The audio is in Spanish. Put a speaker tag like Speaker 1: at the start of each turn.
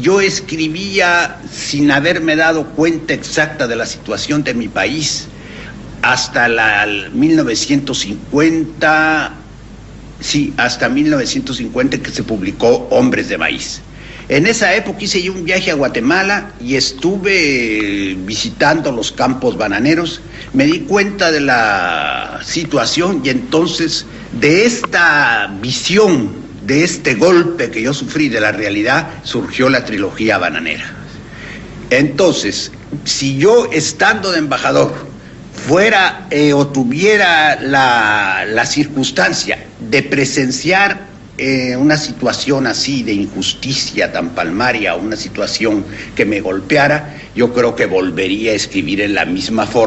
Speaker 1: yo escribía sin haberme dado cuenta exacta de la situación de mi país hasta la 1950, sí, hasta 1950 que se publicó Hombres de Maíz. En esa época hice yo un viaje a Guatemala y estuve visitando los campos bananeros. Me di cuenta de la situación y entonces de esta visión, de este golpe que yo sufrí de la realidad, surgió la trilogía bananera. Entonces, si yo estando de embajador fuera eh, o tuviera la, la circunstancia de presenciar eh, una situación así de injusticia tan palmaria, una situación que me golpeara, yo creo que volvería a escribir en la misma forma.